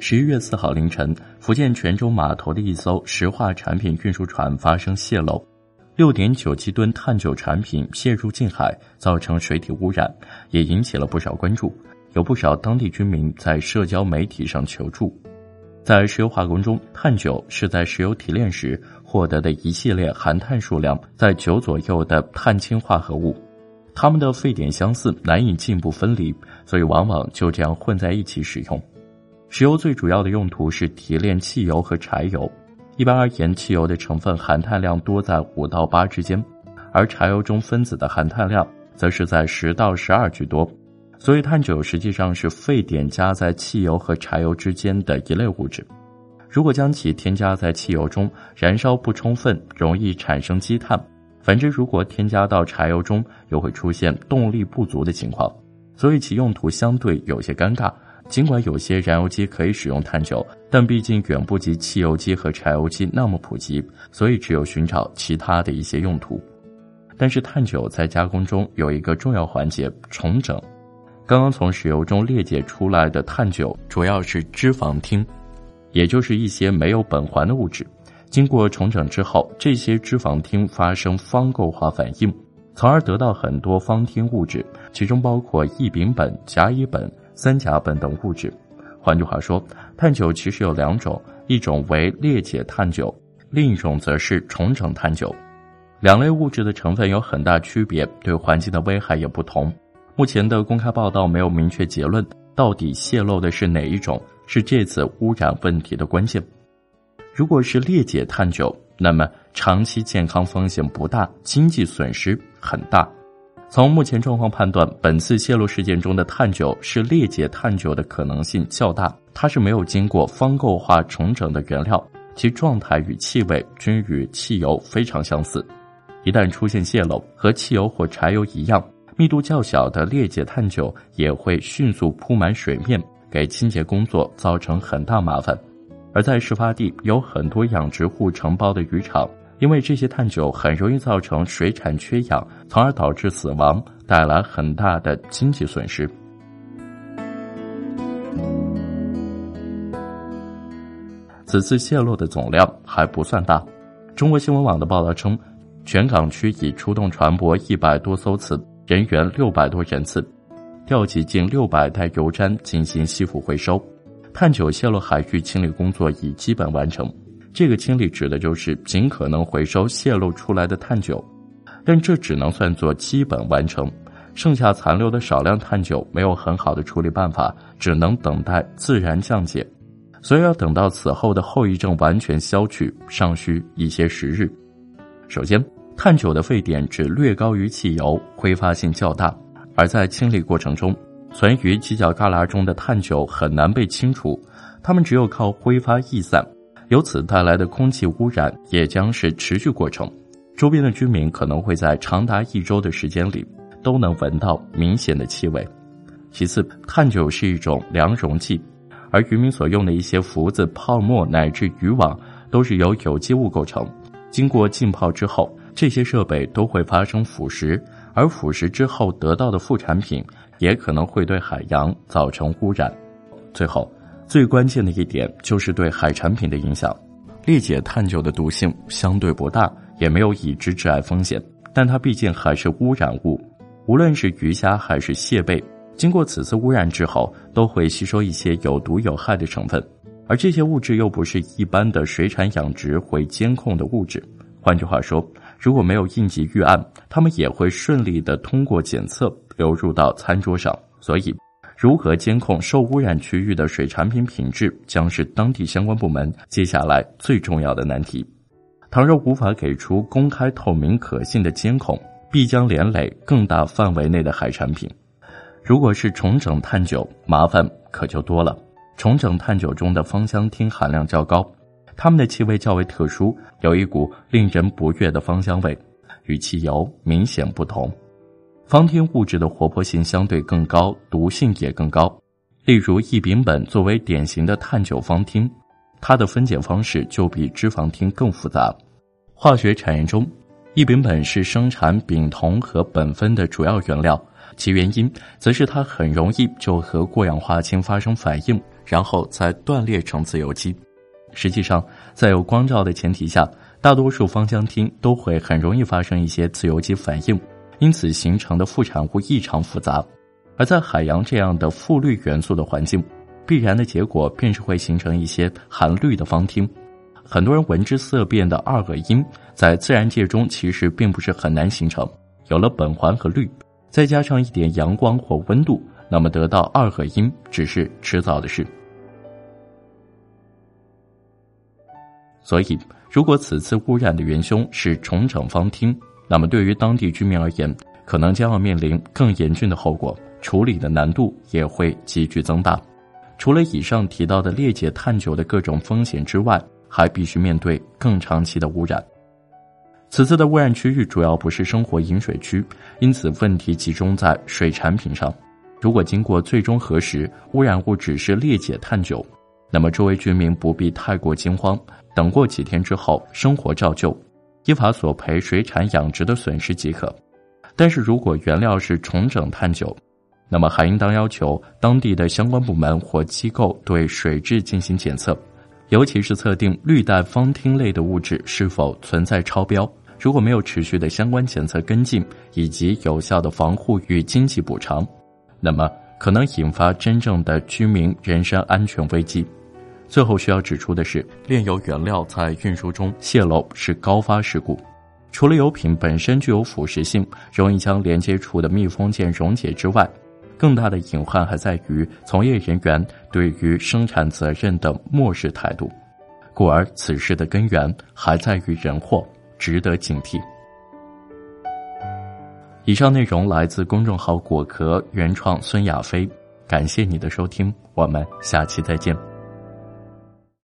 十一月四号凌晨，福建泉州码头的一艘石化产品运输船发生泄漏，六点九七吨碳九产品泄入近海，造成水体污染，也引起了不少关注。有不少当地居民在社交媒体上求助。在石油化工中，碳九是在石油提炼时获得的一系列含碳数量在九左右的碳氢化合物，它们的沸点相似，难以进一步分离，所以往往就这样混在一起使用。石油最主要的用途是提炼汽油和柴油。一般而言，汽油的成分含碳量多在五到八之间，而柴油中分子的含碳量则是在十到十二居多。所以，碳九实际上是沸点加在汽油和柴油之间的一类物质。如果将其添加在汽油中，燃烧不充分，容易产生积碳；反之，如果添加到柴油中，又会出现动力不足的情况。所以，其用途相对有些尴尬。尽管有些燃油机可以使用碳九，但毕竟远不及汽油机和柴油机那么普及，所以只有寻找其他的一些用途。但是碳九在加工中有一个重要环节——重整。刚刚从石油中裂解出来的碳九主要是脂肪烃，也就是一些没有苯环的物质。经过重整之后，这些脂肪烃发生方构化反应，从而得到很多方烃物质，其中包括异丙苯、甲乙苯。三甲苯等物质，换句话说，碳九其实有两种，一种为裂解碳九，另一种则是重整碳九。两类物质的成分有很大区别，对环境的危害也不同。目前的公开报道没有明确结论，到底泄露的是哪一种，是这次污染问题的关键。如果是裂解碳九，那么长期健康风险不大，经济损失很大。从目前状况判断，本次泄露事件中的碳九是裂解碳九的可能性较大。它是没有经过方构化重整的原料，其状态与气味均与汽油非常相似。一旦出现泄漏，和汽油或柴油一样，密度较小的裂解碳九也会迅速铺满水面，给清洁工作造成很大麻烦。而在事发地有很多养殖户承包的渔场。因为这些碳九很容易造成水产缺氧，从而导致死亡，带来很大的经济损失。此次泄漏的总量还不算大。中国新闻网的报道称，全港区已出动船舶一百多艘次，人员六百多人次，调集近六百袋油毡进行吸附回收。碳九泄漏海域清理工作已基本完成。这个清理指的就是尽可能回收泄露出来的碳九，但这只能算作基本完成，剩下残留的少量碳九没有很好的处理办法，只能等待自然降解，所以要等到此后的后遗症完全消去，尚需一些时日。首先，碳九的沸点只略高于汽油，挥发性较大，而在清理过程中，存于犄角旮旯中的碳九很难被清除，它们只有靠挥发逸散。由此带来的空气污染也将是持续过程，周边的居民可能会在长达一周的时间里都能闻到明显的气味。其次，碳九是一种良溶剂，而渔民所用的一些浮子、泡沫乃至渔网都是由有机物构成。经过浸泡之后，这些设备都会发生腐蚀，而腐蚀之后得到的副产品也可能会对海洋造成污染。最后。最关键的一点就是对海产品的影响。裂解碳九的毒性相对不大，也没有已知致癌风险，但它毕竟还是污染物。无论是鱼虾还是蟹贝，经过此次污染之后，都会吸收一些有毒有害的成分，而这些物质又不是一般的水产养殖会监控的物质。换句话说，如果没有应急预案，它们也会顺利的通过检测流入到餐桌上。所以。如何监控受污染区域的水产品品质，将是当地相关部门接下来最重要的难题。倘若无法给出公开、透明、可信的监控，必将连累更大范围内的海产品。如果是重整碳九，麻烦可就多了。重整碳九中的芳香烃含量较高，它们的气味较为特殊，有一股令人不悦的芳香味，与汽油明显不同。芳烃物质的活泼性相对更高，毒性也更高。例如，异丙苯作为典型的碳九芳烃，它的分解方式就比脂肪烃更复杂。化学产业中，异丙苯是生产丙酮和苯酚的主要原料，其原因则是它很容易就和过氧化氢发生反应，然后再断裂成自由基。实际上，在有光照的前提下，大多数芳香烃都会很容易发生一些自由基反应，因此形成的副产物异常复杂。而在海洋这样的富氯元素的环境，必然的结果便是会形成一些含氯的芳烃。很多人闻之色变的二恶英，在自然界中其实并不是很难形成。有了苯环和氯，再加上一点阳光或温度，那么得到二恶英只是迟早的事。所以，如果此次污染的元凶是重整芳烃，那么对于当地居民而言，可能将要面临更严峻的后果，处理的难度也会急剧增大。除了以上提到的裂解碳酒的各种风险之外，还必须面对更长期的污染。此次的污染区域主要不是生活饮水区，因此问题集中在水产品上。如果经过最终核实，污染物只是裂解碳酒，那么周围居民不必太过惊慌。等过几天之后，生活照旧，依法索赔水产养殖的损失即可。但是如果原料是重整碳酒，那么还应当要求当地的相关部门或机构对水质进行检测，尤其是测定氯氮芳烃类的物质是否存在超标。如果没有持续的相关检测跟进以及有效的防护与经济补偿，那么可能引发真正的居民人身安全危机。最后需要指出的是，炼油原料在运输中泄漏是高发事故。除了油品本身具有腐蚀性，容易将连接处的密封件溶解之外，更大的隐患还在于从业人员对于生产责任的漠视态度。故而，此事的根源还在于人祸，值得警惕。以上内容来自公众号“果壳”原创孙亚飞，感谢你的收听，我们下期再见。